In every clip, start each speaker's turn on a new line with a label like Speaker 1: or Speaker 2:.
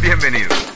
Speaker 1: Bienvenidos.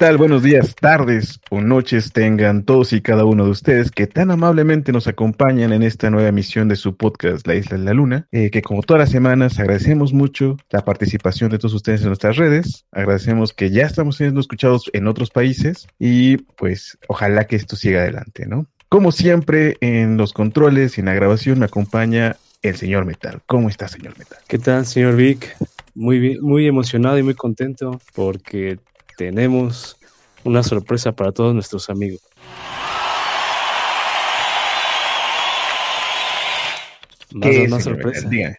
Speaker 2: Tal? Buenos días, tardes o noches tengan todos y cada uno de ustedes que tan amablemente nos acompañan en esta nueva emisión de su podcast La Isla de la Luna, eh, que como todas las semanas agradecemos mucho la participación de todos ustedes en nuestras redes, agradecemos que ya estamos siendo escuchados en otros países y pues ojalá que esto siga adelante, ¿no? Como siempre en los controles y en la grabación me acompaña el señor Metal. ¿Cómo está, señor Metal?
Speaker 3: ¿Qué tal, señor Vic? Muy, bien- muy emocionado y muy contento porque tenemos una sorpresa para todos nuestros amigos. Más
Speaker 2: ¿Qué es,
Speaker 3: una sorpresa.
Speaker 2: Díganme,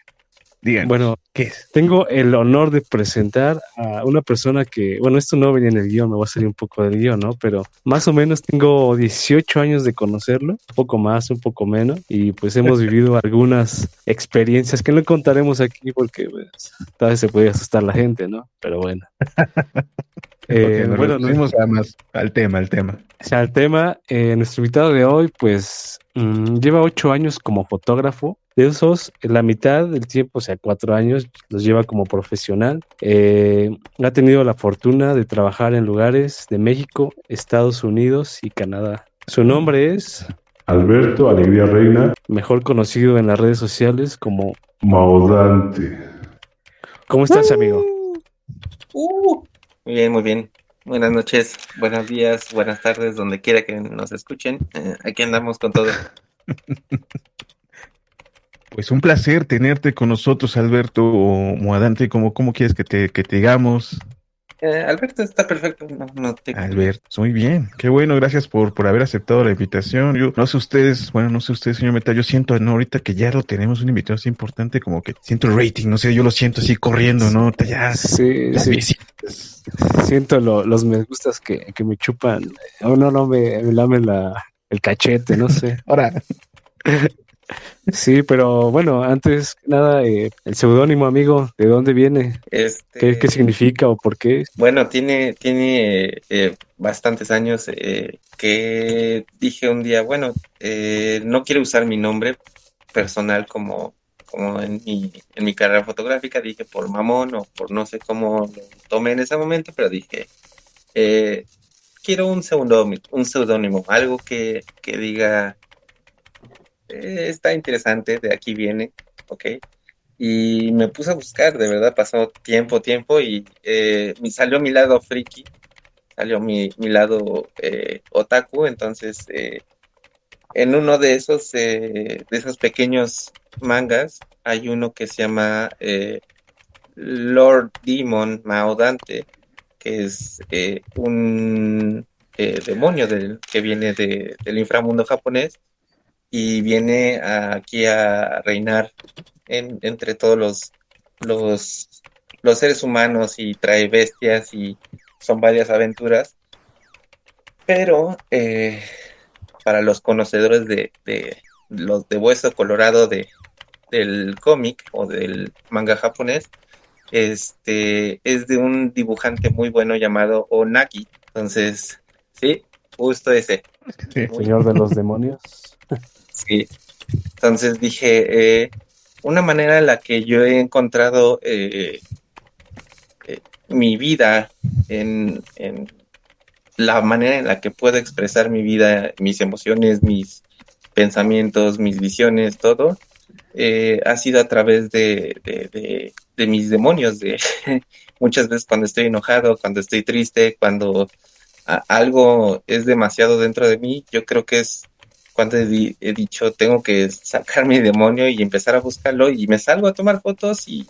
Speaker 2: díganme,
Speaker 3: Bueno,
Speaker 2: ¿qué es?
Speaker 3: tengo el honor de presentar a una persona que, bueno, esto no venía en el guion, me voy a salir un poco del guion, ¿no? Pero más o menos tengo 18 años de conocerlo, un poco más, un poco menos, y pues hemos vivido algunas experiencias que no contaremos aquí porque pues, tal vez se puede asustar la gente, ¿no? Pero bueno. Eh,
Speaker 2: nos
Speaker 3: bueno, no-
Speaker 2: reducimos a más al tema, al tema.
Speaker 3: o sea, el tema, eh, nuestro invitado de hoy, pues mm, lleva ocho años como fotógrafo. De esos, la mitad del tiempo, o sea, cuatro años, los lleva como profesional. Eh, ha tenido la fortuna de trabajar en lugares de México, Estados Unidos y Canadá. Su nombre es,
Speaker 4: Alberto Alegría Reina
Speaker 3: mejor conocido en las redes sociales como...
Speaker 4: Maudante.
Speaker 3: ¿Cómo estás, amigo?
Speaker 5: Uh, muy bien, muy bien. Buenas noches, buenos días, buenas tardes, donde quiera que nos escuchen. Eh, aquí andamos con todo.
Speaker 2: Pues un placer tenerte con nosotros, Alberto o Moadante, como cómo quieres que te, que te digamos?
Speaker 5: Eh, Alberto está perfecto. No, no te...
Speaker 2: Alberto, muy bien, qué bueno, gracias por, por haber aceptado la invitación. Yo no sé ustedes, bueno, no sé ustedes, señor Meta, yo siento no, ahorita que ya lo tenemos un invitado así importante, como que siento el rating, no sé, yo lo siento así corriendo, ¿no? Ya,
Speaker 3: Sí,
Speaker 2: las
Speaker 3: sí.
Speaker 2: visitas.
Speaker 3: Siento lo- los me gustas que, que me chupan. O no, no, me, me lamen la, el cachete, no sé.
Speaker 2: Ahora,
Speaker 3: Sí, pero bueno, antes que nada, eh, el seudónimo, amigo, ¿de dónde viene?
Speaker 5: Este,
Speaker 3: ¿Qué, qué significa o por qué?
Speaker 5: Bueno, tiene, tiene eh, bastantes años eh, que dije un día, bueno, eh, no quiero usar mi nombre personal como, como en mi, en mi carrera fotográfica, dije por mamón o por no sé cómo lo tomé en ese momento, pero dije, eh, quiero un seudónimo, un seudónimo, algo que, que diga, eh, está interesante, de aquí viene, ¿ok? Y me puse a buscar, de verdad, pasó tiempo, tiempo y eh, salió mi lado friki, salió mi, mi lado eh, otaku, entonces eh, en uno de esos, de esos pequeños mangas hay uno que se llama Lord Demon Maodante, que es un demonio del, que viene de- del inframundo japonés y viene aquí a reinar en- entre todos los, los, los seres humanos y trae bestias y son varias aventuras. Pero eh, para los conocedores de, de los de hueso colorado de, del cómic o del manga japonés, este es de un dibujante muy bueno llamado Onagi. Entonces, sí, justo ese.
Speaker 2: sí,
Speaker 3: Señor de los demonios.
Speaker 5: Sí. Entonces dije, eh, una manera en la que yo he encontrado eh, eh, mi vida en, en la manera en la que puedo expresar mi vida, mis emociones, mis pensamientos, mis visiones, todo, eh, ha sido a través de, de, mis demonios, de muchas veces cuando estoy enojado, cuando estoy triste, cuando algo es demasiado dentro de mí, yo creo que es cuando he, di- he dicho tengo que sacar mi demonio y empezar a buscarlo y me salgo a tomar fotos y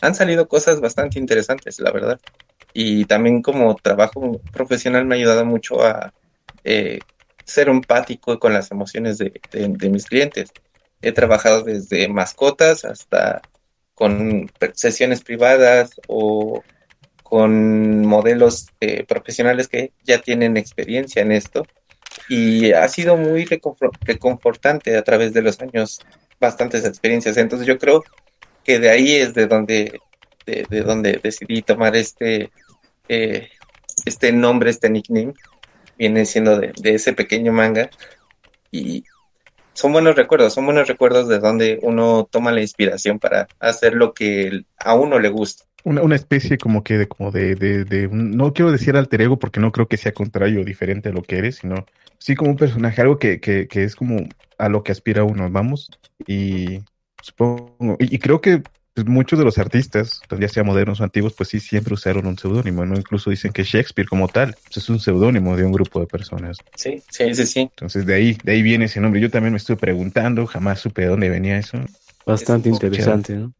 Speaker 5: han salido cosas bastante interesantes, la verdad. Y también como trabajo profesional me ha ayudado mucho a eh, ser empático con las emociones de, de- de mis clientes. He trabajado desde mascotas hasta con sesiones privadas o con modelos eh, profesionales que ya tienen experiencia en esto y ha sido muy reconfor- reconfortante a través de los años bastantes experiencias. Entonces yo creo que de ahí es de donde, de, de donde decidí tomar este, eh, este nombre, este nickname, viene siendo de, de ese pequeño manga y son buenos recuerdos, son buenos recuerdos de donde uno toma la inspiración para hacer lo que a uno le gusta.
Speaker 2: Una, una especie como que de, como de, de, de un- no quiero decir alter ego porque no creo que sea contrario o diferente a lo que eres, sino sí como un personaje, algo que, que, que es como a lo que aspira uno, vamos, y supongo, y, y creo que pues, muchos de los artistas, ya sea modernos o antiguos, pues sí siempre usaron un seudónimo, ¿no? Incluso dicen que Shakespeare como tal pues, es un seudónimo de un grupo de personas.
Speaker 5: Sí, sí, sí, sí.
Speaker 2: Entonces de ahí, de ahí viene ese nombre. Yo también me estuve preguntando, jamás supe de dónde venía eso.
Speaker 3: Bastante
Speaker 5: Es
Speaker 3: interesante, ¿no?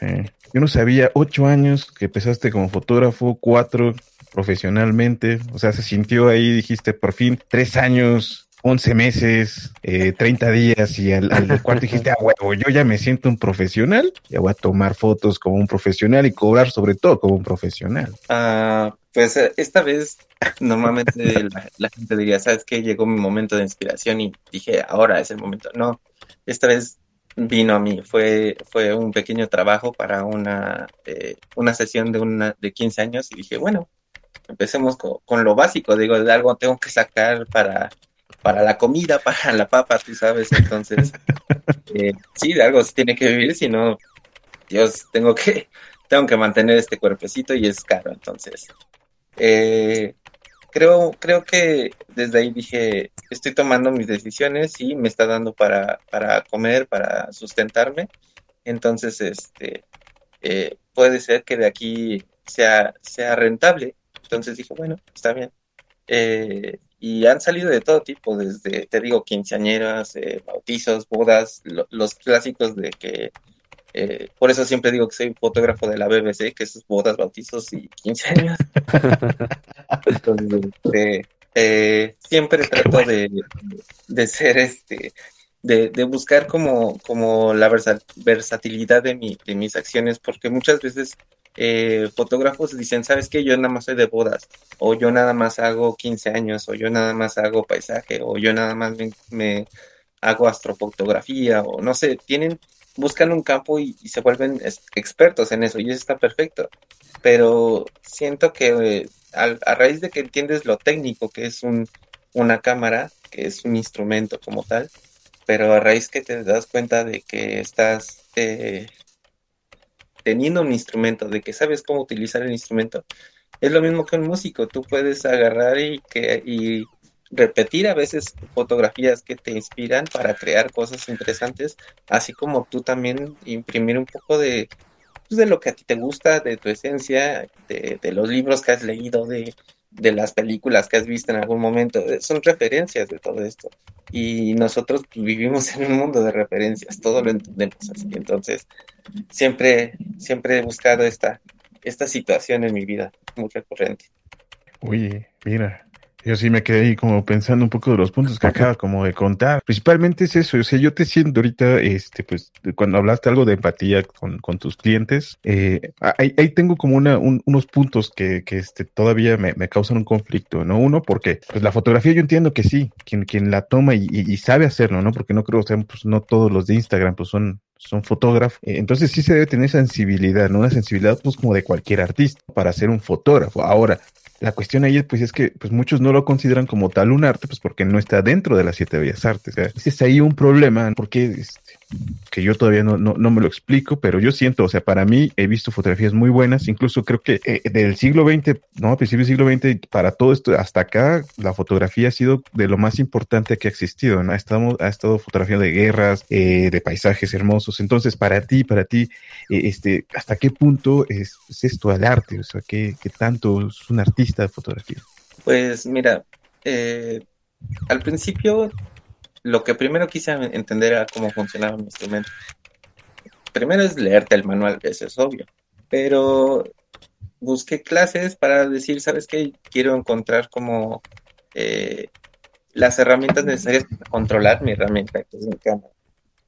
Speaker 2: Eh, yo no sabía, ocho años que empezaste como fotógrafo, cuatro profesionalmente, o sea, se sintió ahí, dijiste, por fin, tres años, once meses, eh, 30 días y al, al cuarto dijiste, ah, huevo, yo ya me siento un profesional, ya voy a tomar fotos como un profesional y cobrar sobre todo como un profesional.
Speaker 5: Ah, pues eh, esta vez normalmente la, la gente diría, ¿sabes qué? Llegó mi momento de inspiración y dije, ahora es el momento. No, esta vez vino a mí, fue, fue un pequeño trabajo para una, eh, una sesión de, una, de 15 años y dije, bueno, empecemos con, con lo básico, digo, de algo tengo que sacar para, para la comida, para la papa, tú sabes, entonces, eh, sí, de algo se tiene que vivir, si no, Dios, tengo que, tengo que mantener este cuerpecito y es caro, entonces. Eh, creo, creo que desde ahí dije, estoy tomando mis decisiones y me está dando para, para comer, para sustentarme. Entonces, este, eh, puede ser que de aquí sea, sea rentable. Entonces dije, bueno, está bien. Eh, y han salido de todo tipo, desde, te digo, quinceañeras, eh, bautizos, bodas, lo- los clásicos de que eh, por eso siempre digo que soy fotógrafo de la BBC, que es bodas, bautizos y 15 años. Entonces, este, eh, siempre trato de, de ser este, de, de buscar como, como la versa- versatilidad de, mi, de mis acciones, porque muchas veces eh, fotógrafos dicen, ¿sabes qué? Yo nada más soy de bodas, o yo nada más hago 15 años, o yo nada más hago paisaje, o yo nada más me, me hago astrofotografía, o no sé, tienen buscan un campo y, y se vuelven expertos en eso y eso está perfecto. Pero siento que eh, a, raíz de que entiendes lo técnico que es un, una cámara, que es un instrumento como tal, pero a raíz que te das cuenta de que estás eh, teniendo un instrumento, de que sabes cómo utilizar el instrumento, es lo mismo que un músico, tú puedes agarrar y, que, y repetir a veces fotografías que te inspiran para crear cosas interesantes así como tú también imprimir un poco de, pues, de lo que a ti te gusta, de tu esencia, de, los libros que has leído, de, de las películas que has visto en algún momento. Eh, Son referencias de todo esto. Y nosotros vivimos en un mundo de referencias, todo lo entendemos así. Entonces, siempre, siempre he buscado esta, esta situación en mi vida, muy recurrente.
Speaker 2: Oye, mira, yo sí me quedé ahí como pensando un poco de los puntos que acabas como de contar. Principalmente es eso, o sea, yo te siento ahorita, este, pues, cuando hablaste algo de empatía con, con tus clientes, eh, ahí, ahí tengo como una, un- unos puntos que, que este, todavía me, me causan un conflicto, ¿no? Uno, porque, pues, la fotografía yo entiendo que sí, quien, quien la toma y, sabe hacerlo, ¿no? Porque no creo, o pues, no todos los de Instagram, pues, son son fotógrafos, Eh, entonces sí se debe tener sensibilidad, ¿no? Una sensibilidad pues como de cualquier artista para ser un fotógrafo. Ahora, la cuestión ahí pues es que pues muchos no lo consideran como tal un arte, pues porque no está dentro de las siete bellas artes. Es ahí un problema, porque que yo todavía no, no, no me lo explico, pero yo siento, o sea, para mí he visto fotografías muy buenas, incluso creo que eh, del siglo XX, no, a principios del siglo XX, para todo esto, hasta acá, la fotografía ha sido de lo más importante que ha existido, ¿no? Ha estado, ha estado fotografía de guerras, eh, de paisajes hermosos, entonces para ti, para ti, eh, este, ¿hasta qué punto es, es esto el arte? O sea, ¿qué, ¿qué tanto es un artista de fotografía?
Speaker 5: Pues mira, al principio lo que primero quise entender era cómo funcionaba mi instrumento. Primero es leerte el manual, eso es obvio, pero busqué clases para decir, ¿sabes qué? Quiero encontrar como eh, las herramientas necesarias para controlar mi herramienta, que es mi cámara.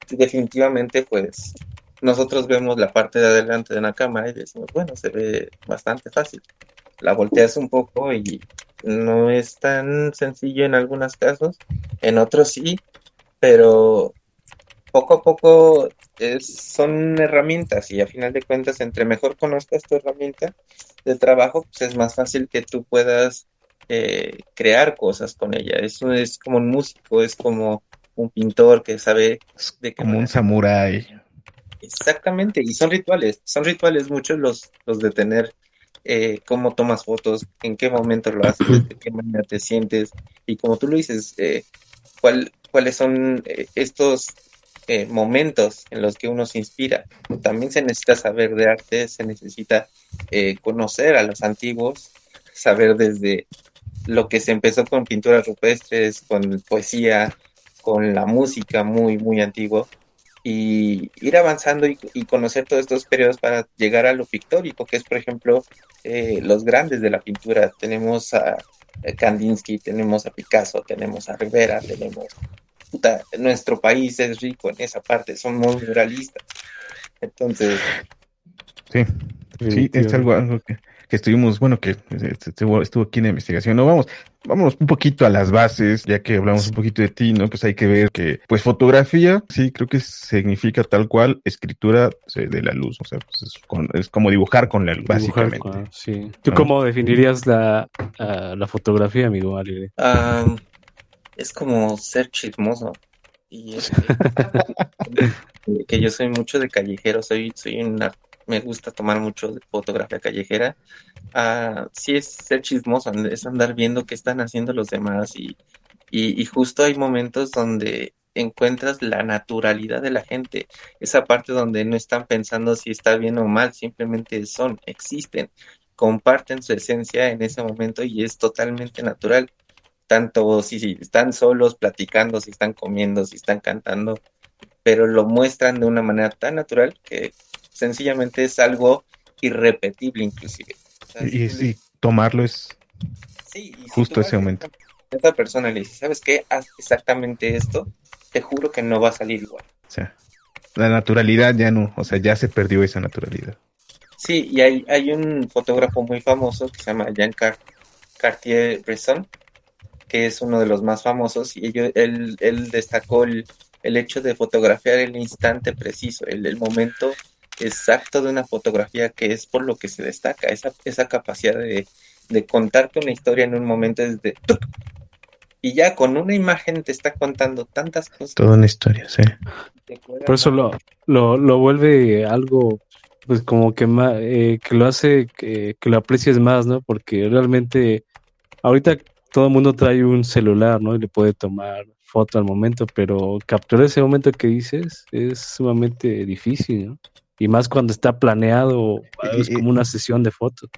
Speaker 5: Definitivamente, pues, nosotros vemos la parte de adelante de una cámara y decimos, bueno, se ve bastante fácil. La volteas un poco y no es tan sencillo en algunos casos, en otros sí, pero poco a poco es, son herramientas y a final de cuentas, entre mejor conozcas tu herramienta de trabajo, pues es más fácil que tú puedas eh, crear cosas con ella. Eso es como un músico, es como un pintor que sabe
Speaker 2: de como un samurái.
Speaker 5: Exactamente, y son rituales, son rituales muchos los, los de tener eh, cómo tomas fotos, en qué momento lo haces, de qué manera te sientes, y como tú lo dices, eh, cuál, cuáles son eh, estos eh, momentos en los que uno se inspira. También se necesita saber de arte, se necesita conocer a los antiguos, saber desde lo que se empezó con pinturas rupestres, con poesía, con la música muy, muy antiguo, y ir avanzando y, y conocer todos estos periodos para llegar a lo pictórico, que es, por ejemplo, eh, los grandes de la pintura. Tenemos a Kandinsky, tenemos a Picasso, tenemos a Rivera, tenemos... Puta, nuestro país es rico en esa parte, somos realistas. Entonces,
Speaker 2: Sí, sí, es algo, algo que, que estuvimos, bueno, que eh, estuvo, estuvo aquí en la investigación. No, vamos, vámonos un poquito a las bases, ya que hablamos un poquito de ti, ¿no? Pues hay que ver que, pues fotografía, sí, creo que significa tal cual escritura eh, de la luz, o sea, pues es, con- es como dibujar con la luz,
Speaker 3: Dibujar,
Speaker 2: básicamente.
Speaker 3: ah, sí. ¿Tú
Speaker 2: Ah.
Speaker 3: cómo definirías la, la fotografía, amigo Alegre?
Speaker 5: ah, es como ser chismoso. Y es que, que yo soy mucho de callejero, soy, soy una, me gusta tomar mucho de fotografía callejera. Ah, sí es ser chismoso, es andar viendo qué están haciendo los demás y, y, justo hay momentos donde encuentras la naturalidad de la gente, esa parte donde no están pensando si está bien o mal, simplemente son, existen, comparten su esencia en ese momento y es totalmente natural, tanto si están solos platicando, si están comiendo, si están cantando, pero lo muestran de una manera tan natural que sencillamente es algo irrepetible inclusive. O sea,
Speaker 2: Y, y- y tomarlo es
Speaker 5: Sí, y si
Speaker 2: Justo ese
Speaker 5: vas a
Speaker 2: momento.
Speaker 5: Esa persona le dice, ¿sabes qué? Haz exactamente esto, te juro que no va a salir igual.
Speaker 2: O sea, la naturalidad ya no, o sea, ya se perdió esa naturalidad.
Speaker 5: Sí, y hay, hay un fotógrafo muy famoso que se llama Jean Car- Cartier-Bresson, que es uno de los más famosos, y ello- él, él destacó el, el hecho de fotografiar el instante preciso, el, el momento exacto de una fotografía, que es por lo que se destaca, esa, esa capacidad de, de contarte una historia en un momento desde... ¡tuc! Y ya con una imagen te está contando tantas cosas.
Speaker 2: Toda una historia, sí.
Speaker 3: Por eso lo, lo, lo vuelve algo, pues como que, ma- eh, que lo hace que, que lo aprecies más, ¿no? Porque realmente ahorita todo el mundo trae un celular, ¿no? Y le puede tomar foto al momento, pero capturar ese momento que dices es sumamente difícil, ¿no? Y más cuando está planeado, es como una sesión de fotos.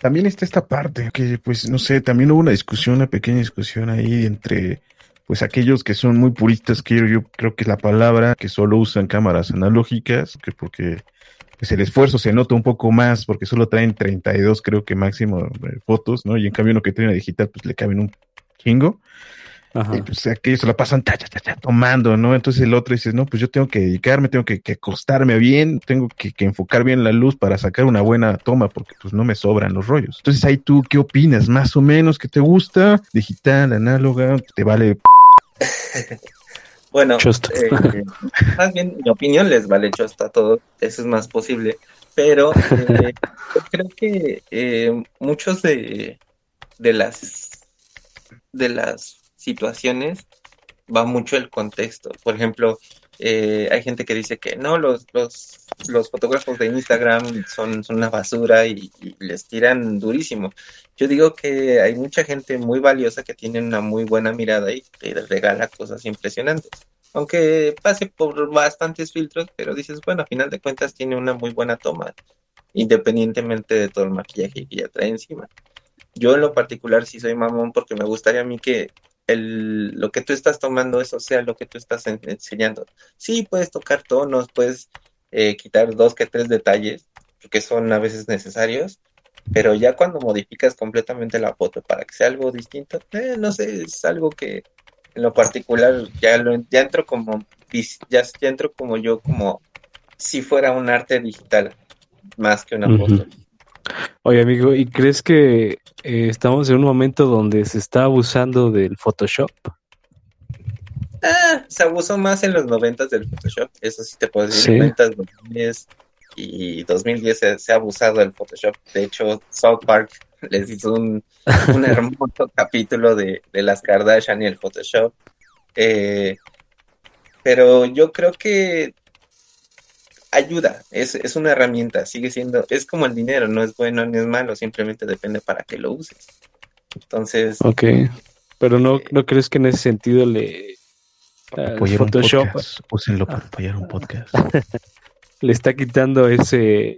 Speaker 2: También está esta parte que, pues, no sé, también hubo una discusión, una pequeña discusión ahí entre, pues, aquellos que son muy puristas, que yo, yo creo que es la palabra, que solo usan cámaras analógicas, que porque pues, el esfuerzo se nota un poco más, porque solo traen 32, creo que máximo, eh, fotos, ¿no? Y en cambio uno que trae una digital, pues, le caben un chingo.
Speaker 3: Ajá.
Speaker 2: Y pues aquellos se la pasan ta, ta, ta, ta, tomando, ¿no? Entonces el otro dice, no, pues yo tengo que dedicarme, tengo que, que acostarme bien, tengo que, que enfocar bien la luz para sacar una buena toma, porque pues no me sobran los rollos. Entonces ahí tú, ¿qué opinas? Más o menos, ¿qué te gusta? Digital, análoga, te vale.
Speaker 5: Bueno, eh, más bien mi opinión les vale chosta a todo, eso es más posible, pero eh, yo creo que eh, muchos de, de las de las situaciones va mucho el contexto. Por ejemplo, eh, hay gente que dice que no, los, los, los fotógrafos de Instagram son, son una basura y, les tiran durísimo. Yo digo que hay mucha gente muy valiosa que tiene una muy buena mirada y te regala cosas impresionantes. Aunque pase por bastantes filtros, pero dices, bueno, a final de cuentas tiene una muy buena toma, independientemente de todo el maquillaje que ya trae encima. Yo en lo particular sí soy mamón porque me gustaría a mí que el, lo que tú estás tomando, eso sea lo que tú estás en- enseñando. Sí, puedes tocar tonos, puedes eh, quitar dos que tres detalles, que son a veces necesarios, pero ya cuando modificas completamente la foto para que sea algo distinto, eh, no sé, es algo que en lo particular ya lo ya entro como ya, ya entro como yo como si fuera un arte digital más que una foto.
Speaker 3: Oye, amigo, ¿y crees que eh, estamos en un momento donde se está abusando del Photoshop?
Speaker 5: Ah, se abusó más en los noventas del Photoshop, eso sí te puedo decir,
Speaker 3: Sí.
Speaker 5: noventas, 2010 y 2010 se, se ha abusado del Photoshop. De hecho, South Park les hizo un, un hermoso capítulo de, de las Kardashian y el Photoshop. Eh, pero yo creo que ayuda, es, es una herramienta, sigue siendo, es como el dinero, no es bueno ni es malo, simplemente depende para qué lo uses. Entonces,
Speaker 3: Ok. Pero no, ¿no crees que en ese sentido le
Speaker 2: Apoyar un
Speaker 3: Photoshop
Speaker 2: podcast. Úsenlo para apoyar un podcast.
Speaker 3: le está quitando ese,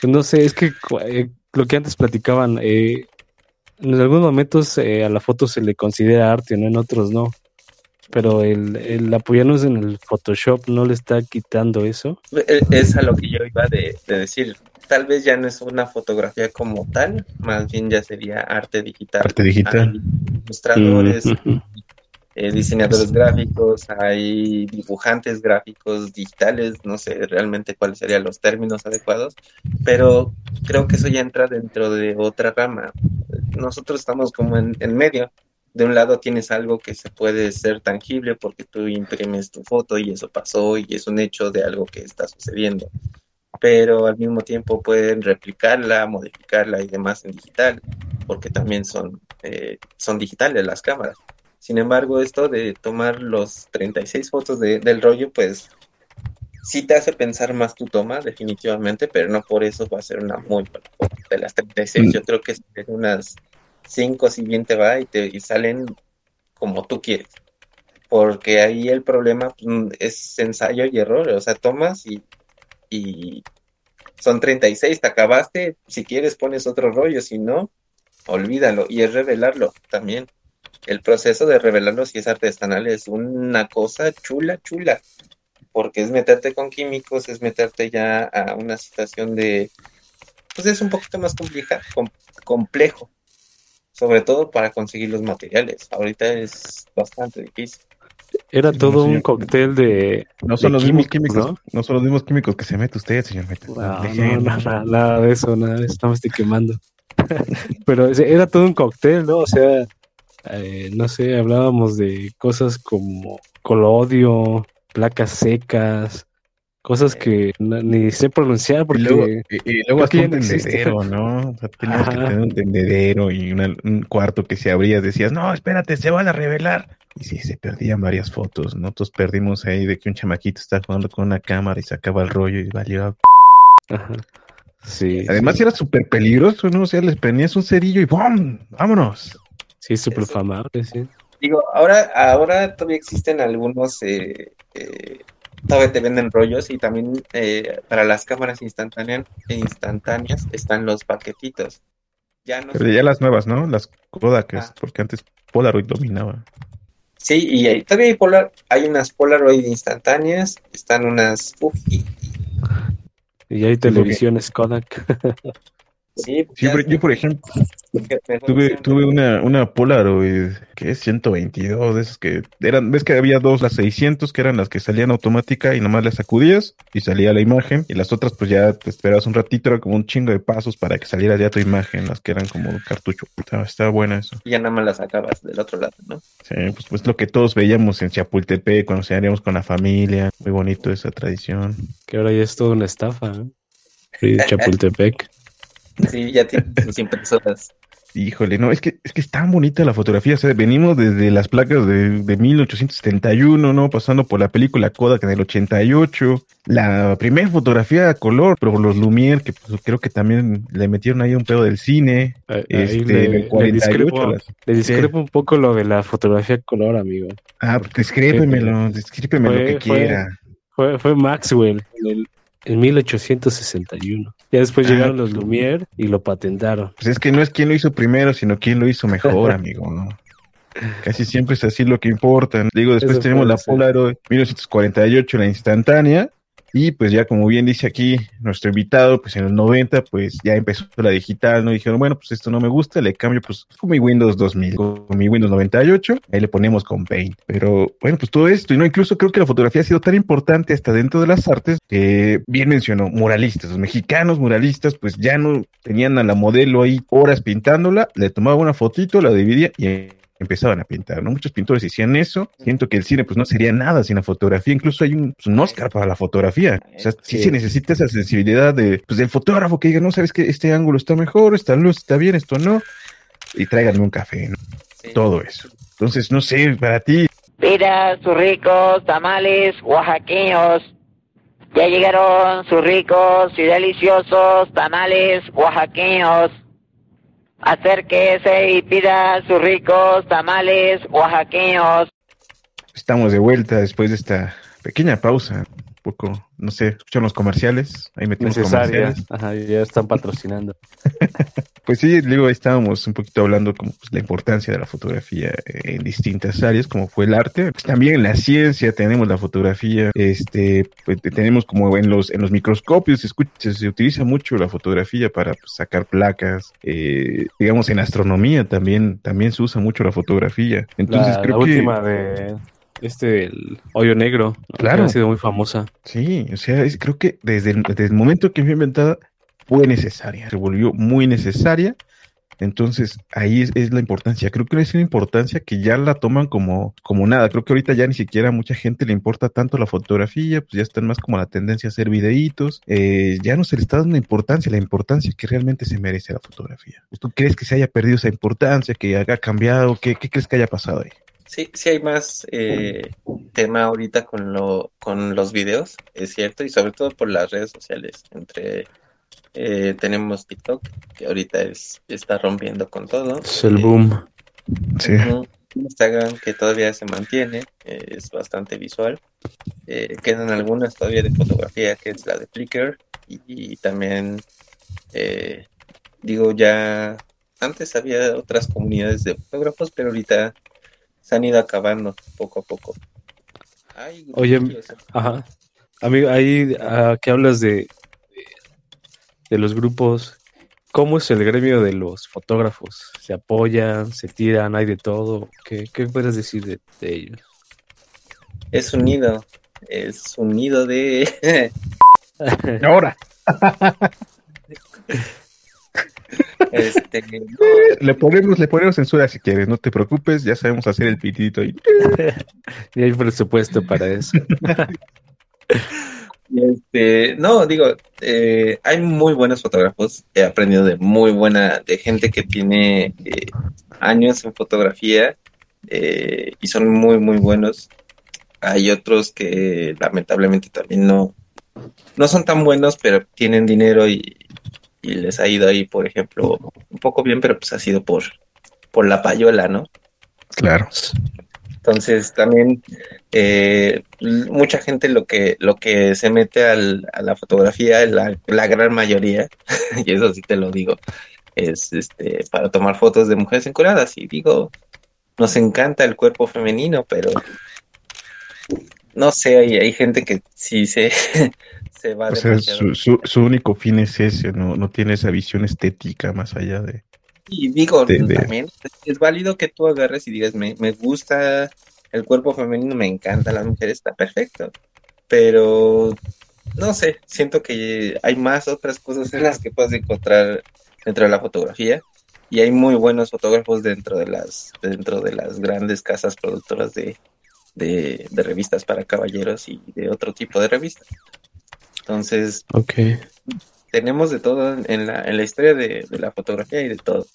Speaker 3: pues no sé, es que eh, lo que antes platicaban, eh, en algunos momentos eh, a la foto se le considera arte, ¿no? En otros no. Pero el, el apoyarnos en el Photoshop no le está quitando eso.
Speaker 5: E- Es a lo que yo iba de, de decir. Tal vez ya no es una fotografía como tal, más bien ya sería arte digital.
Speaker 2: Arte digital.
Speaker 5: Hay ilustradores,
Speaker 3: Mm,
Speaker 5: eh, diseñadores gráficos, hay dibujantes gráficos digitales, no sé realmente cuáles serían los términos adecuados, pero creo que eso ya entra dentro de otra rama. Nosotros estamos como en, en medio. De un lado tienes algo que se puede ser tangible porque tú imprimes tu foto y eso pasó y es un hecho de algo que está sucediendo. Pero al mismo tiempo pueden replicarla, modificarla y demás en digital, porque también son, eh, son digitales las cámaras. Sin embargo, esto de tomar los 36 fotos de- del rollo, pues sí te hace pensar más tu toma, definitivamente, pero no por eso va a ser una muy buena foto. De las 36,
Speaker 2: Mm.
Speaker 5: yo creo que son unas 5 si bien te va y te y salen como tú quieres. Porque ahí el problema mm, es ensayo y error, o sea, tomas y, y son 36, te acabaste, si quieres pones otro rollo, si no, olvídalo. Y es revelarlo también. El proceso de revelarlo si es artesanal es una cosa chula, chula. Porque es meterte con químicos, es meterte ya a una situación de... Pues es un poquito más compleja, com- complejo. Sobre todo para conseguir los materiales. Ahorita es bastante difícil.
Speaker 3: Era
Speaker 2: Sí,
Speaker 3: todo un cóctel de,
Speaker 2: No son
Speaker 3: de
Speaker 2: los mismos
Speaker 3: químicos,
Speaker 2: químicos, ¿no? son los mismos químicos que se mete usted, señor Meta.
Speaker 3: No, no, nada, nada de eso, nada de eso, no me estoy quemando. Pero ese- era todo un cóctel, ¿no? O sea, eh, no sé, hablábamos de cosas como colodio, placas secas, cosas que no- ni sé pronunciar
Speaker 2: Y
Speaker 3: porque
Speaker 2: luego, y, y luego hasta un tendedero, ¿no? O sea, teníamos que tener un tendedero y una- un cuarto que si abrías decías, no, espérate, se van a revelar. Y sí, se perdían varias fotos, ¿no? Todos perdimos ahí de que un chamaquito estaba jugando con una cámara y sacaba el rollo y valió.
Speaker 3: Ajá. Sí,
Speaker 2: Además
Speaker 3: sí,
Speaker 2: era súper peligroso, ¿no? O sea, les prendías un cerillo y ¡bum! ¡Vámonos!
Speaker 3: sí, súper famable, sí.
Speaker 5: Digo, ahora, ahora todavía existen algunos, eh, eh, todavía te venden rollos y también eh, para las cámaras instantáneas, instantáneas están los paquetitos. Ya no
Speaker 2: Pero ya las nuevas, ¿no? Las Kodak,
Speaker 5: Ah.
Speaker 2: porque antes Polaroid dominaba.
Speaker 5: Sí, y hay- todavía hay, polar, hay unas Polaroid instantáneas, están unas Fuji.
Speaker 3: Y hay televisiones Kodak.
Speaker 5: Sí,
Speaker 2: yo, por ejemplo, tuve, una, una Polaroid que es 122, de esas que eran, ves que había dos, las 600 que eran las que salían automática y nomás las sacudías y salía la imagen y las otras pues ya te esperabas un ratito, era como un chingo de pasos para que saliera ya tu imagen, las que eran como cartucho. Estaba, estaba buena eso.
Speaker 5: Y ya nada más las sacabas del otro lado, ¿no?
Speaker 2: Sí, pues, pues lo que todos veíamos en Chapultepec cuando salíamos con la familia, muy bonito esa tradición.
Speaker 3: que ahora ya es toda una estafa, ¿eh? Chapultepec.
Speaker 5: Sí, ya tienen sus impresoras.
Speaker 2: Híjole, no, es que es que es tan bonita la fotografía, o sea, venimos desde las placas de, de 1871, ¿no? Pasando por la película Kodak en el 88, la primera fotografía a color, pero los Lumière, que pues, creo que también le metieron ahí un pedo del cine,
Speaker 3: Ahí-
Speaker 2: este,
Speaker 3: le-
Speaker 2: en el
Speaker 3: le
Speaker 2: 48.
Speaker 3: discrepo-
Speaker 2: las-
Speaker 3: Le discrepo un poco lo de la fotografía color, amigo.
Speaker 2: Ah, pues descrípemelo, descrípeme lo que
Speaker 3: fue-
Speaker 2: quiera.
Speaker 3: Fue, fue Maxwell el, en 1861. Ya después
Speaker 2: Ah.
Speaker 3: llegaron los Lumière y lo patentaron.
Speaker 2: Pues es que no es quién lo hizo primero, sino quién lo hizo mejor, amigo, ¿no? Casi siempre es así lo que importa. Digo, después
Speaker 3: Eso
Speaker 2: tenemos la. Polaroid 1948, la instantánea, Y pues ya como bien dice aquí nuestro invitado, pues en los 90 pues ya empezó la digital, ¿no? Dijeron, bueno, pues esto no me gusta, le cambio pues con mi Windows 2000, con mi Windows 98, ahí le ponemos con Paint. Pero bueno, pues todo esto, y no, incluso creo que la fotografía ha sido tan importante hasta dentro de las artes que bien mencionó, muralistas, los mexicanos muralistas pues ya no tenían a la modelo ahí horas pintándola, le tomaba una fotito, la dividía y empezaban a pintar, ¿no? Muchos pintores hacían eso. Siento que el cine, pues, no sería nada sin la fotografía. Incluso hay un, pues, un Oscar para la fotografía. O sea, sí,
Speaker 3: Sí.
Speaker 2: se necesita esa sensibilidad de, pues, del fotógrafo que diga, no, sabes que este ángulo está mejor, esta luz está bien, esto no. Y tráiganme un café, ¿no?
Speaker 5: Sí.
Speaker 2: Todo eso. Entonces, no sé, para ti,
Speaker 1: Pida sus ricos tamales oaxaqueños. Ya llegaron sus ricos y deliciosos tamales oaxaqueños. Acérquese y pida sus ricos tamales oaxaqueños.
Speaker 2: estamos de vuelta después de esta pequeña pausa. Poco, no sé, escuchan los comerciales. Ahí metimos
Speaker 3: Necesaria.
Speaker 2: comerciales.
Speaker 3: Ajá, ya están patrocinando.
Speaker 2: Pues sí, luego ahí estábamos un poquito hablando como pues, la importancia de la fotografía eh, en distintas áreas, como fue el arte. Pues también en la ciencia tenemos la fotografía, este, pues, te- tenemos como en los en los microscopios se escucha, se utiliza mucho la fotografía para pues, sacar placas. eh, digamos en astronomía también también se usa mucho la fotografía. Entonces
Speaker 3: la,
Speaker 2: creo
Speaker 3: la
Speaker 2: que
Speaker 3: última de este, el hoyo negro, ¿no?
Speaker 2: Claro.
Speaker 3: Que ha sido muy famosa.
Speaker 2: Sí, o sea, es- creo que desde el, desde el momento que fue inventada fue necesaria, se volvió muy necesaria. Entonces, ahí es, es la importancia. Creo que es una importancia que ya la toman como, como nada. Creo que ahorita ya ni siquiera a mucha gente le importa tanto la fotografía, pues ya están más como la tendencia a hacer videitos. Eh, ya no se le está dando importancia, la importancia que realmente se merece la fotografía. ¿Tú crees que se haya perdido esa importancia, que haya cambiado? ¿Qué, qué crees que haya pasado ahí?
Speaker 5: Sí, sí hay más eh, tema ahorita con lo, con los videos, es cierto, y sobre todo por las redes sociales. Entre eh, tenemos TikTok, que ahorita es, está rompiendo con todo.
Speaker 3: Es el
Speaker 5: Eh,
Speaker 3: boom.
Speaker 2: Sí.
Speaker 5: Instagram, que todavía se mantiene, eh, es bastante visual. Eh, quedan algunas todavía de fotografía, que es la de Flickr, y, y también, eh, digo, ya antes había otras comunidades de fotógrafos, pero ahorita se han ido acabando poco a poco. Ay,
Speaker 3: Oye, Ajá. Amigo, ahí ah, que hablas de, de, de los grupos, ¿cómo es el gremio de los fotógrafos? ¿Se apoyan, se tiran, hay de todo? ¿Qué, qué puedes decir de, de ellos?
Speaker 5: es un nido, es un nido de...
Speaker 2: Ahora,
Speaker 5: este, no,
Speaker 2: le ponemos, le ponemos censura si quieres, no te preocupes, ya sabemos hacer el pitito.
Speaker 3: Y hay presupuesto para eso.
Speaker 5: Este, no, digo, eh, hay muy buenos fotógrafos. He aprendido de muy buena, de gente que tiene eh, años en fotografía eh, y son muy, muy buenos. Hay otros que lamentablemente también no, no son tan buenos, pero tienen dinero y, y les ha ido ahí, por ejemplo, un poco bien, pero pues ha sido por, por la payola, ¿no?
Speaker 2: Claro.
Speaker 5: Entonces también eh, mucha gente lo que lo que se mete al- a la fotografía, la, la gran mayoría, y eso sí te lo digo, es este para tomar fotos de mujeres encuradas. Y digo, nos encanta el cuerpo femenino, pero no sé, hay, hay gente que sí se, se va
Speaker 2: O sea,
Speaker 5: demasiado.
Speaker 2: su, su, su único fin es ese, no, no tiene esa visión estética más allá de...
Speaker 5: Y digo,
Speaker 2: de- de-
Speaker 5: también es- es válido que tú agarres y digas, me, me gusta el cuerpo femenino, me encanta la mujer, está perfecto. Pero, no sé, siento que hay más otras cosas en las que puedes encontrar dentro de la fotografía. Y hay muy buenos fotógrafos dentro de las, dentro de las grandes casas productoras de, de, de revistas para caballeros y de otro tipo de revistas. Entonces, tenemos de todo en la, en la historia de, de la fotografía y de todo.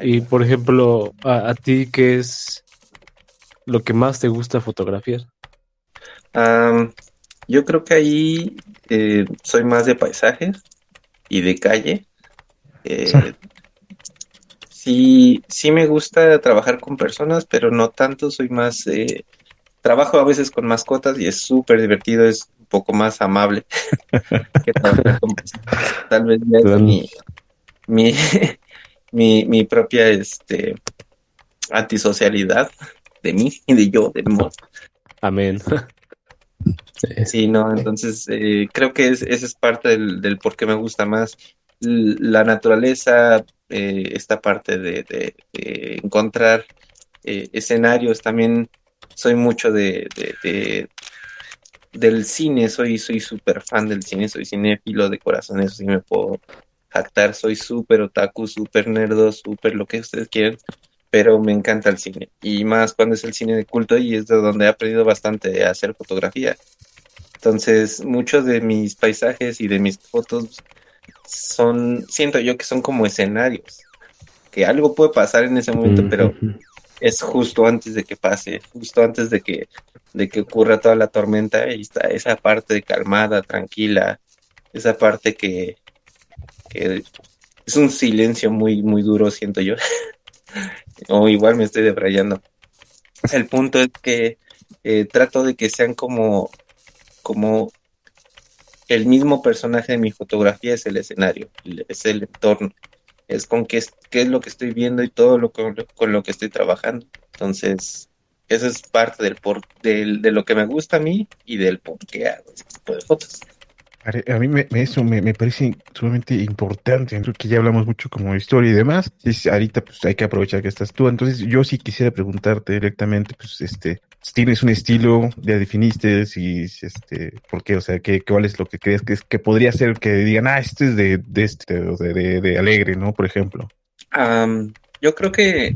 Speaker 3: Y por ejemplo, a, a ti, ¿qué es lo que más te gusta fotografiar?
Speaker 5: Am, yo creo que ahí eh, soy más de paisajes y de calle. Eh, sí, sí me gusta trabajar con personas, pero no tanto. Soy más, eh, trabajo a veces con mascotas y es súper divertido, es poco más amable que personas. Tal vez es mi, mi, mi, mi propia este, antisocialidad de mí y de yo, de mo-
Speaker 3: Amén.
Speaker 5: Sí, no, entonces eh, creo que es, esa es parte del, del por qué me gusta más la naturaleza, eh, esta parte de, de- de encontrar eh, escenarios. También soy mucho de- del cine, soy soy súper fan del cine, soy cinéfilo de corazón, eso sí me puedo jactar, soy súper otaku, súper nerdo, súper lo que ustedes quieran, pero me encanta el cine. Y más cuando es el cine de culto y es de donde he aprendido bastante a hacer fotografía. Entonces, muchos de mis paisajes y de mis fotos son, siento yo que son como escenarios, que algo puede pasar en ese momento, pero
Speaker 3: Ujú.
Speaker 5: es justo antes de que pase, justo antes de que, de que ocurra toda la tormenta, y está esa parte calmada, tranquila, esa parte que, es un silencio muy, muy duro, siento yo. o igual me estoy debrayando. El punto es que eh, trato de que sean como, como el mismo personaje de mi fotografía es el escenario, es el entorno, es con qué qué es lo que estoy viendo y todo lo con, con lo que estoy trabajando. Entonces, eso es parte del por, del, de lo que me gusta a mí y del por qué hago ese tipo de fotos.
Speaker 2: A mí me, eso me, me parece sumamente importante. Creo que ya hablamos mucho como de historia y demás. Y s- ahorita pues hay que aprovechar que estás tú. Entonces yo sí quisiera preguntarte directamente, pues este, tienes un estilo, ya definiste, si, si, este, ¿por qué? O sea, ¿qué, cuál es lo que crees que es que podría ser que digan, ah, este es de, de este, o de, de, de alegre, ¿no? Por ejemplo.
Speaker 5: Am, yo creo que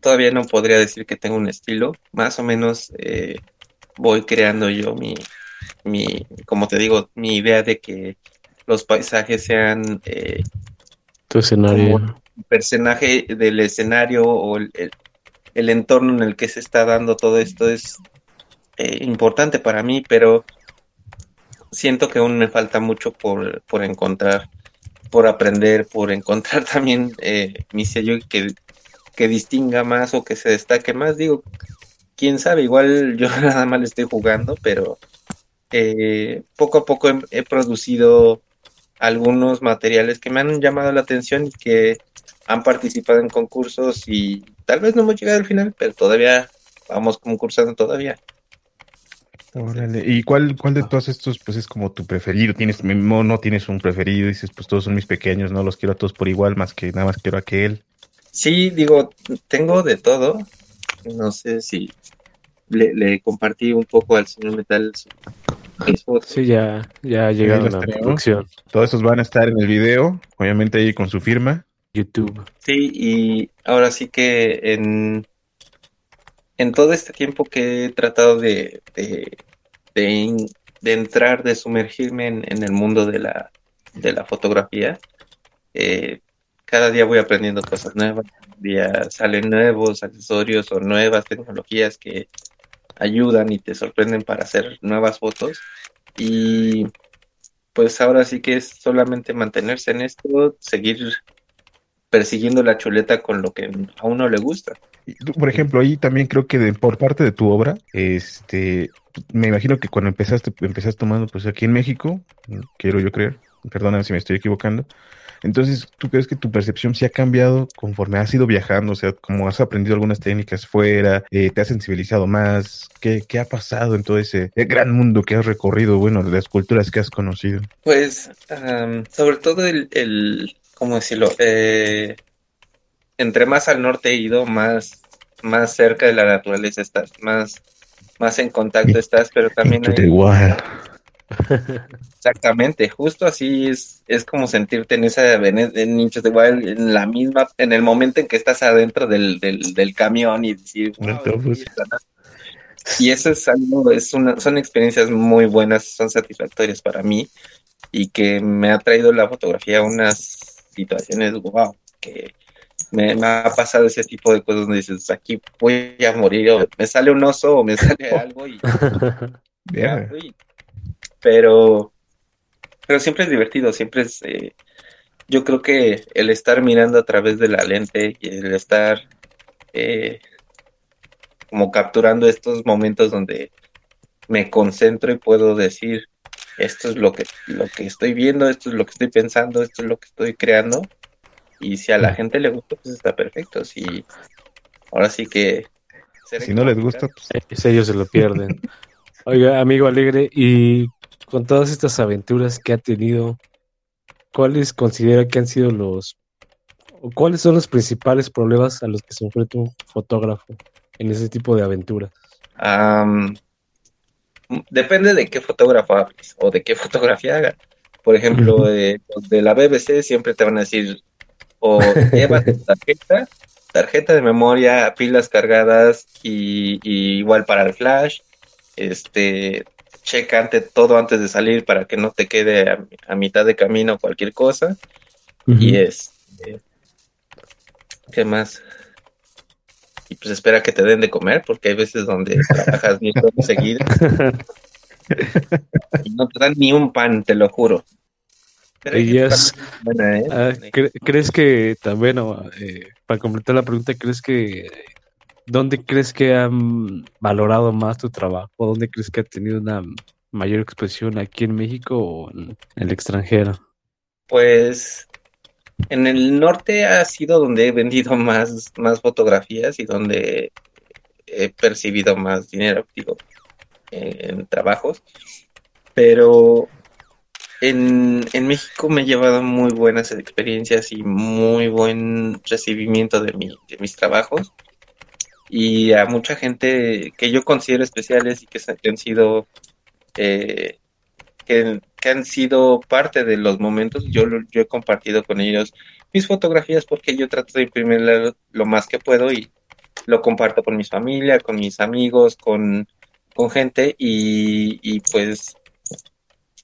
Speaker 5: todavía no podría decir que tengo un estilo. Más o menos eh, voy creando yo mi, mi, como te digo, mi idea de que los paisajes sean eh,
Speaker 3: Tu escenario.
Speaker 5: El personaje del escenario o el, el- el entorno en el que se está dando todo esto es eh, importante para mí, pero siento que aún me falta mucho por, por encontrar, por aprender, por encontrar también eh, mi sello que, que distinga más o que se destaque más. Digo, quién sabe, igual yo nada más le estoy jugando, pero eh, poco a poco he, producido algunos materiales que me han llamado la atención y que han participado en concursos y tal vez no hemos llegado al final, pero todavía vamos concursando todavía.
Speaker 2: ¿Y cuál, cuál de todos estos, pues, es como tu preferido? ¿Tienes, no, no tienes un preferido? Dices, pues, todos son mis pequeños, no los quiero a todos por igual, más que nada más quiero a aquel.
Speaker 5: Sí, digo, tengo de todo. No sé si le, le compartí un poco al señor Metal su- mis fotos.
Speaker 3: Sí, ya, ya llegaron a
Speaker 2: tenemos.
Speaker 3: producción.
Speaker 2: Todos esos van a estar en el video, obviamente ahí con su firma.
Speaker 3: YouTube.
Speaker 5: Sí, y ahora sí que en, en todo este tiempo que he tratado de, de, de, in- de entrar, de sumergirme en, en el mundo de la, de la fotografía, eh, cada día voy aprendiendo cosas nuevas, cada día salen nuevos accesorios o nuevas tecnologías que ayudan y te sorprenden para hacer nuevas fotos. Y pues ahora sí que es solamente mantenerse en esto, seguir persiguiendo la chuleta con lo que a uno le gusta.
Speaker 2: Por ejemplo, ahí también creo que de- por parte de tu obra, este, me imagino que cuando empezaste, empezaste tomando, pues aquí en México, quiero yo creer, perdóname si me estoy equivocando. Entonces, ¿tú crees que tu percepción sí ha cambiado conforme has ido viajando? O sea, como has aprendido algunas técnicas fuera, eh, te has sensibilizado más. ¿Qué, qué ha pasado en todo ese eh, gran mundo que has recorrido? Bueno, de las culturas que has conocido.
Speaker 5: Pues, am, sobre todo el, el, ¿cómo decirlo? Eh, entre más al norte he ido, más, más cerca de la naturaleza estás, más, más en contacto estás, pero también hay-
Speaker 2: wild.
Speaker 5: Exactamente, justo así es, es como sentirte en esa en, en Into the Wild, en la misma, en el momento en que estás adentro del, del, del camión y decir,
Speaker 2: Del
Speaker 5: "Wow,
Speaker 2: autobús.
Speaker 5: sí, está- Y eso es algo, es una, son experiencias muy buenas, son satisfactorias para mí y que me ha traído la fotografía a unas situaciones, wow, que me, me ha pasado ese tipo de cosas donde dices, aquí voy a morir, o me sale un oso o me sale algo y ya
Speaker 2: Verga.
Speaker 5: Pero, pero siempre es divertido, siempre es, eh, yo creo que el estar mirando a través de la lente y el estar eh, como capturando estos momentos donde me concentro y puedo decir, esto es lo que, lo que estoy viendo, esto es lo que estoy pensando, esto es lo que estoy creando. Y si a la gente le gusta, pues está perfecto. Si ahora sí que
Speaker 2: Si no les gusta, pues,
Speaker 3: ellos se lo pierden. Oiga, amigo Alegre, y con todas estas aventuras que ha tenido, ¿cuáles considera que han sido los, o cuáles son los principales problemas a los que se enfrenta un fotógrafo en ese tipo de aventuras?
Speaker 5: Depende de qué fotógrafo hables o de qué fotografía haga. Por ejemplo, eh, de la BBC siempre te van a decir o lleva tu tarjeta, tarjeta de memoria, pilas cargadas y, y igual para el flash, este, checa ante, todo antes de salir para que no te quede a, a mitad de camino cualquier cosa. Y es, ¿qué más? Y pues espera que te den de comer, porque hay veces donde trabajas bien horas seguidas y no te dan ni un pan, te lo juro.
Speaker 3: Y es-
Speaker 5: buena, ¿eh?
Speaker 3: Ah, cre- ¿Crees que también, eh, para completar la pregunta, ¿crees que dónde crees que han valorado más tu trabajo? ¿Dónde crees que ha tenido una mayor expresión aquí en México o en el extranjero?
Speaker 5: Pues en el norte ha sido donde he vendido más, más fotografías y donde he percibido más dinero, digo, en, trabajos. Pero en, en México me he llevado muy buenas experiencias y muy buen recibimiento de, mi, de mis trabajos. Y a mucha gente que yo considero especiales y que, han sido eh, que, que han sido parte de los momentos. Yo, yo he compartido con ellos mis fotografías porque yo trato de imprimirle lo más que puedo y lo comparto con mi familia, con mis amigos, con, con gente y, y pues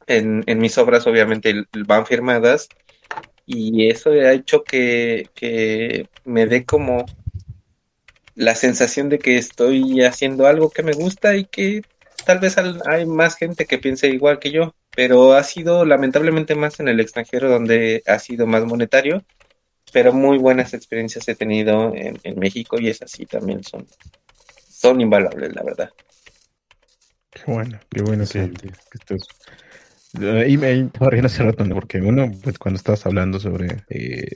Speaker 5: en, en mis obras obviamente van firmadas y eso ha hecho que, que me dé como la sensación de que estoy haciendo algo que me gusta y que tal vez al- hay más gente que piense igual que yo, pero ha sido lamentablemente más en el extranjero donde ha sido más monetario, pero muy buenas experiencias he tenido en, en México y esas sí también son, son invaluables, la verdad.
Speaker 2: Qué bueno, qué bueno que, que estás. Ahí me estaba riendo hace rato, ¿no? porque uno, pues cuando estabas hablando sobre eh,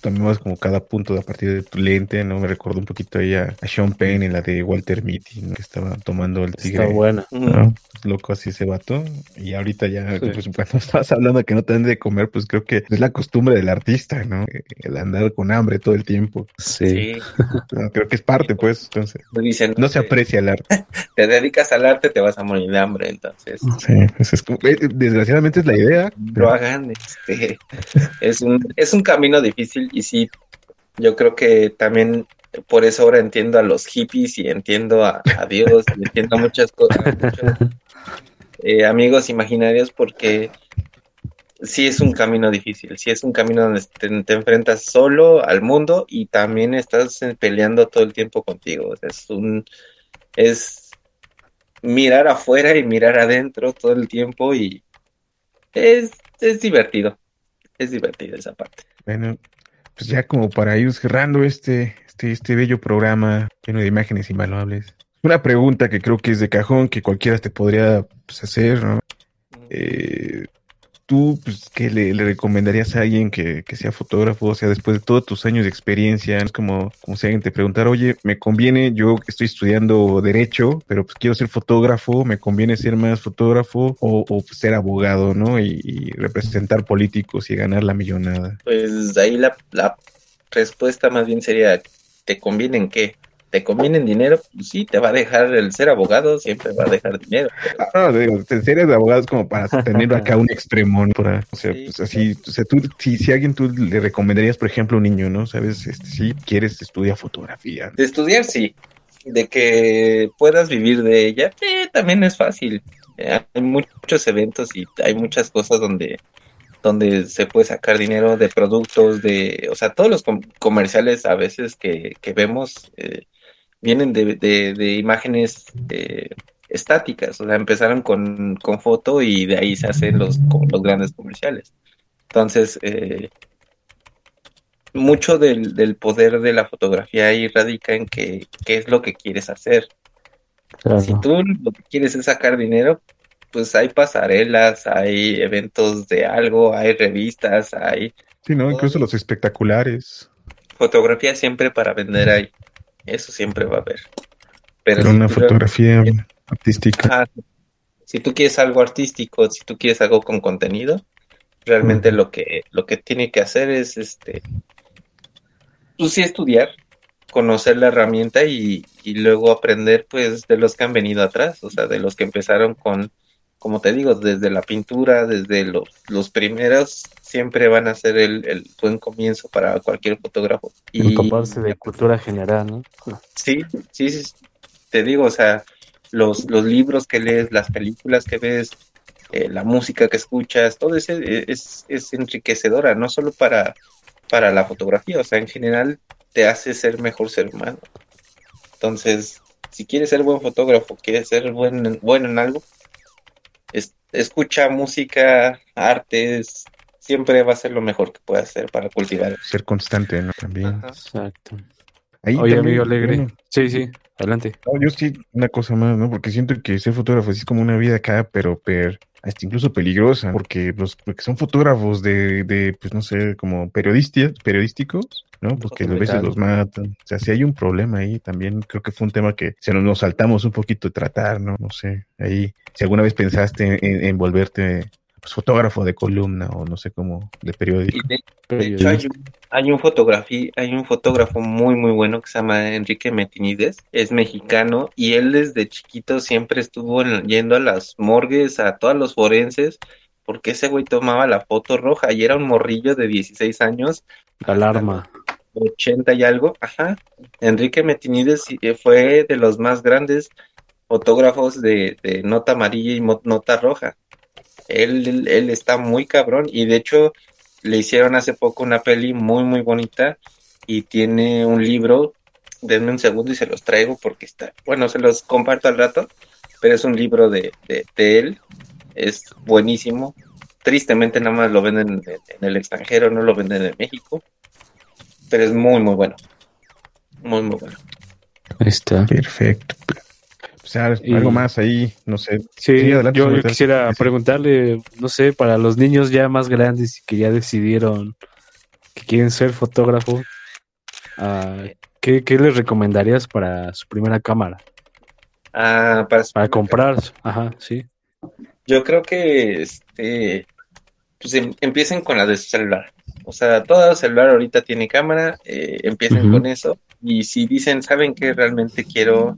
Speaker 2: también más como cada punto a partir de tu lente, ¿no? Me recordó un poquito ahí a, a Sean Penn en la de Walter Mitty, ¿no? que estaba tomando el tigre.
Speaker 3: Está buena.
Speaker 2: ¿no? Pues, loco así ese vato. Y ahorita ya,
Speaker 3: Sí.
Speaker 2: pues cuando estabas hablando de que no te de comer, pues creo que es la costumbre del artista, ¿no? El andar con hambre todo el tiempo.
Speaker 3: Sí.
Speaker 5: Sí,
Speaker 2: No, creo que es parte, pues, entonces.
Speaker 5: dicen,
Speaker 2: No se aprecia el arte.
Speaker 5: te dedicas al arte, te vas a morir de hambre, entonces
Speaker 2: Sí, pues, es como- eh, desgraciadamente es la idea.
Speaker 5: lo
Speaker 2: pero-
Speaker 5: hagan, este, es un, es un camino difícil y sí, yo creo que también por eso ahora entiendo a los hippies y entiendo a, Dios y entiendo muchas cosas, muchos, eh, amigos imaginarios porque sí es un camino difícil, sí es un camino donde te, te enfrentas solo al mundo y también estás eh, peleando todo el tiempo contigo, es un, es mirar afuera y mirar adentro todo el tiempo y es, es divertido. Es divertido esa parte.
Speaker 2: Bueno, pues ya como para ir cerrando este, este, este bello programa lleno de imágenes invaluables. Una pregunta que creo que es de cajón, que cualquiera te podría pues, hacer, ¿no? Eh, ¿Tú pues, qué le, le recomendarías a alguien que, que sea fotógrafo? O sea, después de todos tus años de experiencia, es como, como si alguien te preguntara, oye, me conviene, yo estoy estudiando Derecho, pero pues quiero ser fotógrafo, ¿me conviene ser más fotógrafo o, pues, ser abogado, ¿no? Y, y representar políticos y ganar la millonada.
Speaker 5: Pues ahí la, la respuesta más bien sería, ¿te conviene en qué? ¿Te conviene en dinero? Pues sí, te va a dejar el ser abogado, siempre va a dejar dinero. pero-
Speaker 2: Ah, no, digo, en serio de abogados como para tener acá un extremo, ¿no? Para, o sea,
Speaker 5: Sí.
Speaker 2: pues así, o sea, tú, si, si a alguien tú le recomendarías, por ejemplo, a un niño, ¿no? Sabes, este, si quieres estudiar fotografía.
Speaker 5: De estudiar, sí. De que puedas vivir de ella, eh, también es fácil. Eh, hay muchos eventos y hay muchas cosas donde, donde se puede sacar dinero de productos, de, o sea, todos los com- comerciales a veces que, que vemos eh, vienen de, de, de imágenes eh, estáticas. O sea, empezaron con, con foto y de ahí se hacen los, los grandes comerciales. Entonces, eh, mucho del, del poder de la fotografía ahí radica en que, qué es lo que quieres hacer.
Speaker 3: Claro.
Speaker 5: Si tú lo que quieres es sacar dinero, pues hay pasarelas, hay eventos de algo, hay revistas, hay
Speaker 2: Sí, ¿no? Incluso los espectaculares.
Speaker 5: fotografía siempre para vender ahí. Eso siempre va a haber. Pero
Speaker 2: Pero
Speaker 5: si
Speaker 2: una fotografía artística.
Speaker 5: Ah, Si tú quieres algo artístico, si tú quieres algo con contenido, realmente lo que lo que tiene que hacer es este pues sí estudiar, conocer la herramienta y, y luego aprender pues de los que han venido atrás, o sea, de los que empezaron con como te digo, desde la pintura, desde los, los primeros, siempre van a ser el, el buen comienzo para cualquier fotógrafo. Y
Speaker 3: Empaparse de cultura general, ¿no?
Speaker 5: sí, sí, sí, te digo, o sea, los, los libros que lees, las películas que ves, eh, la música que escuchas, todo eso es, es enriquecedora, no solo para, para la fotografía, o sea, en general te hace ser mejor ser humano. Entonces, si quieres ser buen fotógrafo, quieres ser buen, bueno en algo, es- escucha música, artes, siempre va a ser lo mejor que puedas hacer para cultivar.
Speaker 2: Ser constante, ¿no? También.
Speaker 5: Ajá.
Speaker 3: Exacto.
Speaker 2: Ahí
Speaker 3: Oye,
Speaker 2: también,
Speaker 3: amigo Alegre.
Speaker 2: bueno,
Speaker 3: Sí, sí, adelante.
Speaker 2: no, yo sí, una cosa más, ¿no? Porque siento que ser fotógrafo es como una vida acá, pero per, hasta incluso peligrosa, porque los, porque son fotógrafos de, de, pues no sé, como periodistas, periodísticos, ¿no? Pues que a veces los matan. O sea, si hay un problema ahí también, creo que fue un tema que se nos, nos saltamos un poquito de tratar, ¿no? No sé, ahí, si alguna vez pensaste en, en volverte pues, fotógrafo de columna o no sé cómo, de periódico.
Speaker 5: Y de, de hecho, hay un, hay un fotografía, hay un fotógrafo muy muy bueno que se llama Enrique Metinides, es mexicano y él desde chiquito siempre estuvo en- yendo a las morgues, a todos los forenses, porque ese güey tomaba la foto roja y era un morrillo de 16 años,
Speaker 3: Alarma.
Speaker 5: 80 y algo, ajá. Enrique Metinides eh, fue de los más grandes fotógrafos de, de nota amarilla y nota roja. Él, él, él está muy cabrón y de hecho le hicieron hace poco una peli muy muy bonita y tiene un libro, denme un segundo y se los traigo porque está, bueno, se los comparto al rato, pero es un libro de, de, de él, es buenísimo. Tristemente nada más lo venden en, en el extranjero, no lo venden en México, pero es muy muy bueno. Muy muy bueno.
Speaker 3: Ahí está.
Speaker 2: Perfecto. O sea,
Speaker 3: Y-
Speaker 2: algo más ahí, no sé.
Speaker 3: Sí,
Speaker 2: Sí, adelante,
Speaker 3: yo, quisiera preguntarle, no sé, para los niños ya más grandes y que ya decidieron que quieren ser fotógrafos, ah, ¿qué, qué les recomendarías para su primera cámara?
Speaker 5: Ah, para, su-
Speaker 3: Para comprar, ajá, sí.
Speaker 5: Yo creo que este pues em- empiecen con la de su celular. O sea, todo celular ahorita tiene cámara, eh, empiecen con eso. Y si dicen, ¿saben que realmente quiero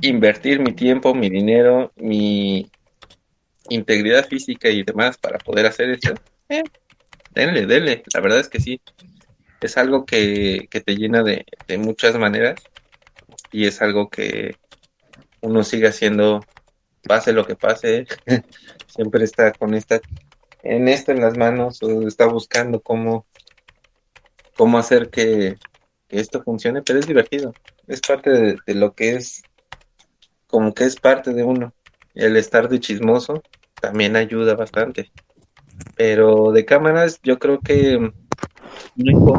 Speaker 5: invertir mi tiempo, mi dinero, mi integridad física y demás para poder hacer esto? Eh, denle, denle. La verdad es que sí. Es algo que, que te llena de, de muchas maneras y es algo que uno sigue haciendo, pase lo que pase, siempre está con esta, en esto en las manos, está buscando cómo, cómo hacer que, esto funcione, pero es divertido, es parte de lo que es, como que es parte de uno. El estar de chismoso también ayuda bastante. Pero de cámaras, yo creo que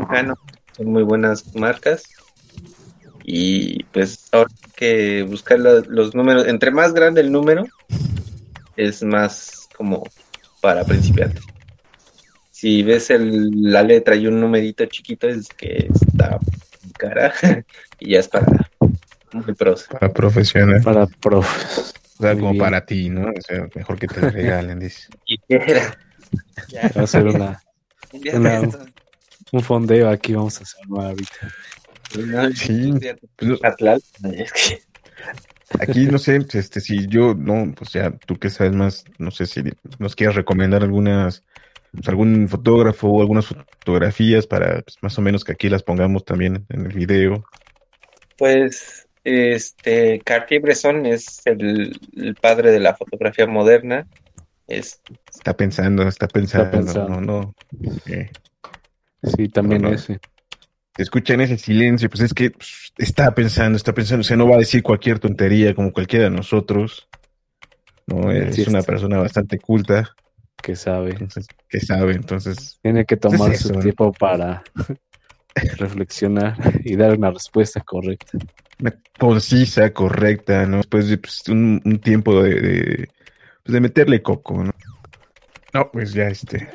Speaker 5: Canon son muy buenas marcas. Y pues ahora hay que buscar los números. Entre más grande el número, es más como para principiantes. Si ves el- la letra y un numerito chiquito, es que está cara y ya es para pros.
Speaker 2: Para profesional.
Speaker 3: Para profes.
Speaker 2: O sea,
Speaker 3: Muy
Speaker 2: como
Speaker 3: bien.
Speaker 2: para ti, ¿no? O sea, mejor que te regalen, dice.
Speaker 5: Y era.
Speaker 3: Va a ser una,
Speaker 5: Ya
Speaker 3: un fondeo aquí, vamos a hacer ahorita.
Speaker 5: no,
Speaker 2: Sí. Pues, aquí no sé, este, si yo, no, pues ya tú que sabes más, no sé si nos quieras recomendar algunas, pues, algún fotógrafo o algunas fotografías para pues, más o menos que aquí las pongamos también en el video.
Speaker 5: Pues, este, Cartier-Bresson es el, el padre de la fotografía moderna. Es,
Speaker 2: Está pensando, está pensando,
Speaker 3: pensando.
Speaker 2: no, no. eh,
Speaker 3: Sí, también
Speaker 2: No, no.
Speaker 3: ese.
Speaker 2: escuchan ese silencio, pues es que pues, está pensando, está pensando, o sea, no va a decir cualquier tontería como cualquiera de nosotros. No, es
Speaker 3: Sí,
Speaker 2: una
Speaker 3: está.
Speaker 2: persona bastante culta,
Speaker 3: que sabe.
Speaker 2: entonces, que sabe, entonces,
Speaker 3: Tiene que tomar
Speaker 2: es
Speaker 3: su tiempo para reflexionar y dar una respuesta correcta.
Speaker 2: Una concisa, correcta, ¿no? Después de pues, un, un tiempo de, de, pues, de meterle coco, ¿no? No, pues ya este,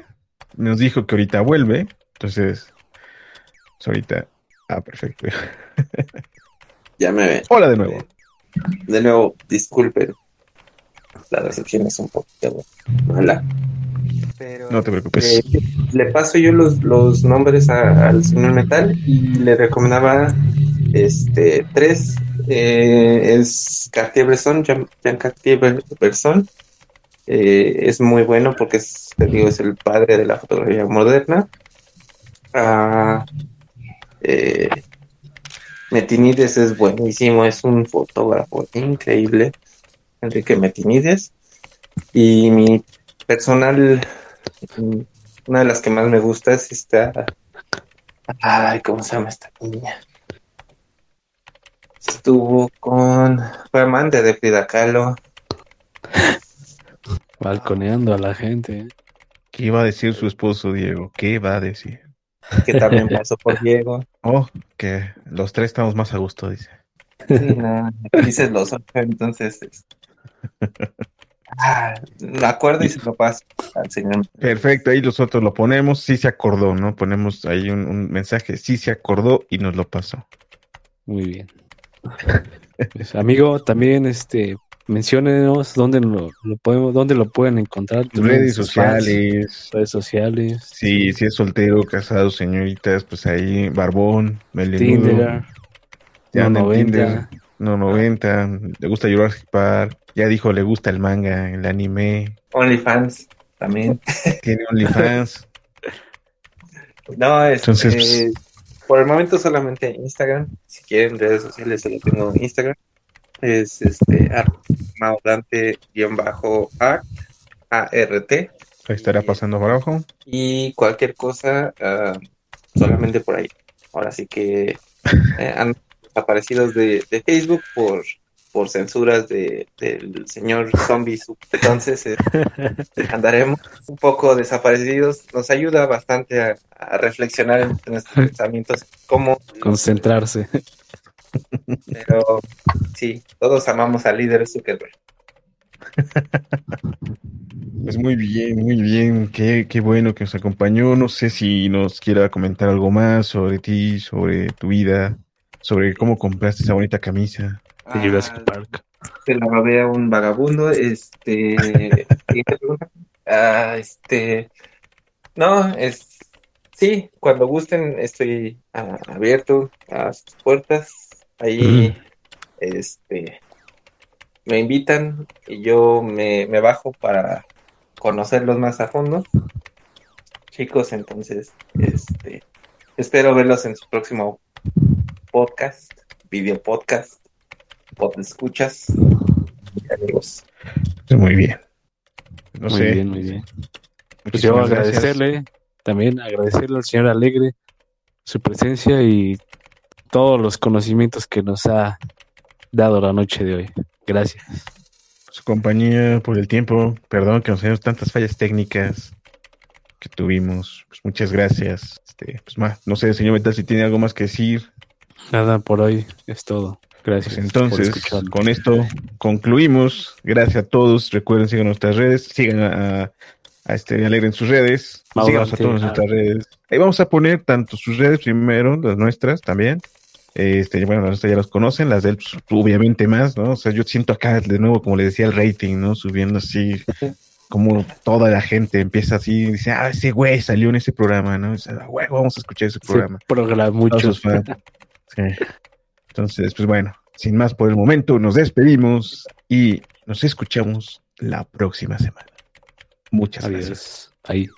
Speaker 2: nos dijo que ahorita vuelve, entonces, pues, ahorita, ah, perfecto.
Speaker 6: Ya me
Speaker 2: Hola de nuevo.
Speaker 6: De nuevo, disculpen.
Speaker 5: la recepción es un poquito mala. Pero,
Speaker 2: No te preocupes.
Speaker 5: eh, le paso yo los, los nombres a- al señor Metal y le recomendaba este tres. eh, es Cartier-Bresson, Jean, Jean Cartier-Bresson. Eh, es muy bueno porque es, te digo, es el padre de la fotografía moderna. Ah, eh, Metinides es buenísimo, es un fotógrafo increíble, Enrique Metinides. Y mi personal, una de las que más me gusta es esta. Ay, ¿cómo se llama esta niña? Estuvo con. Fue amante de Frida Kahlo.
Speaker 3: Balconeando a la gente.
Speaker 2: ¿Qué iba a decir su esposo, Diego? ¿Qué va a decir?
Speaker 5: que también pasó por Diego.
Speaker 2: Oh, que los tres estamos más a gusto, dice.
Speaker 5: Sí, no, dices los ocho, entonces. es- Ah, me acuerdo y se lo paso al señor.
Speaker 2: Perfecto, ahí nosotros lo ponemos, sí se acordó, ¿no? Ponemos ahí un, un mensaje, sí se acordó y nos lo pasó.
Speaker 3: Muy bien. Pues, amigo, también este menciónenos dónde lo, lo podemos, dónde lo pueden encontrar.
Speaker 2: Redes
Speaker 3: fans,
Speaker 2: sociales,
Speaker 3: redes sociales.
Speaker 2: sí, si es soltero, casado, señoritas, pues ahí, barbón, melenudo,
Speaker 3: Tinder,
Speaker 2: ya en
Speaker 3: 90.
Speaker 2: Tinder, no 90, le gusta Jurassic Park, ya dijo, le gusta el manga, el anime,
Speaker 5: OnlyFans también.
Speaker 2: tiene OnlyFans.
Speaker 5: No, es,
Speaker 2: Entonces,
Speaker 5: eh, por el momento solamente Instagram. Si quieren redes sociales, solo tengo Instagram. Es este maudante bajo art.
Speaker 2: Ahí estará pasando por abajo.
Speaker 5: Y cualquier cosa, ah, solamente por ahí. Ahora sí que eh, han desaparecidos de, de Facebook por, por censuras de, del señor zombie. Entonces eh, andaremos un poco desaparecidos. Nos ayuda bastante a, a reflexionar en nuestros pensamientos, cómo,
Speaker 3: Concentrarse.
Speaker 5: pero sí, todos amamos al líder Zuckerberg.
Speaker 2: Pues muy bien, muy bien, qué, qué bueno que nos acompañó. No sé si nos quiera comentar algo más sobre ti, sobre tu vida, sobre cómo compraste esa bonita camisa.
Speaker 3: De Jurassic
Speaker 5: Ah,
Speaker 3: Park.
Speaker 5: se la robé a un vagabundo, este. Ah, este, no, es, sí, cuando gusten estoy ah, abierto a sus puertas, ahí, este, me invitan y yo me, me bajo para conocerlos más a fondo, chicos, entonces, este, espero verlos en su próximo podcast, video podcast, pod escuchas, amigos.
Speaker 2: Muy bien. No
Speaker 3: muy
Speaker 2: sé.
Speaker 3: bien, muy bien. Pues yo
Speaker 2: gracias.
Speaker 3: agradecerle, también agradecerle al señor Alegre su presencia y todos los conocimientos que nos ha dado la noche de hoy. Gracias.
Speaker 2: Su compañía por el tiempo. Perdón que nos hayamos tantas fallas técnicas que tuvimos. Pues muchas gracias. Este, pues más, no sé, señor Metal, si tiene algo más que decir.
Speaker 3: Nada por hoy, es todo. Gracias.
Speaker 2: Pues entonces, con esto concluimos. Gracias a todos. Recuerden, sigan nuestras redes. Sigan a, a este Alegre en sus redes. Síganos a
Speaker 3: ah.
Speaker 2: nuestras redes. Ahí vamos a poner tanto sus redes primero, las nuestras también. Este, bueno, las nuestras ya los conocen, las de él, pues, obviamente más, ¿no? O sea, yo siento acá de nuevo, como le decía, el rating, ¿no? Subiendo así, como toda la gente empieza así, y dice, ah, ese güey salió en ese programa, ¿no? Dice, ah, güey, vamos a escuchar ese
Speaker 3: Se
Speaker 2: programa.
Speaker 3: programa mucho.
Speaker 2: Sí. Entonces, pues bueno, sin más por el momento, nos despedimos y nos escuchamos la próxima semana. Muchas gracias.
Speaker 3: Ahí.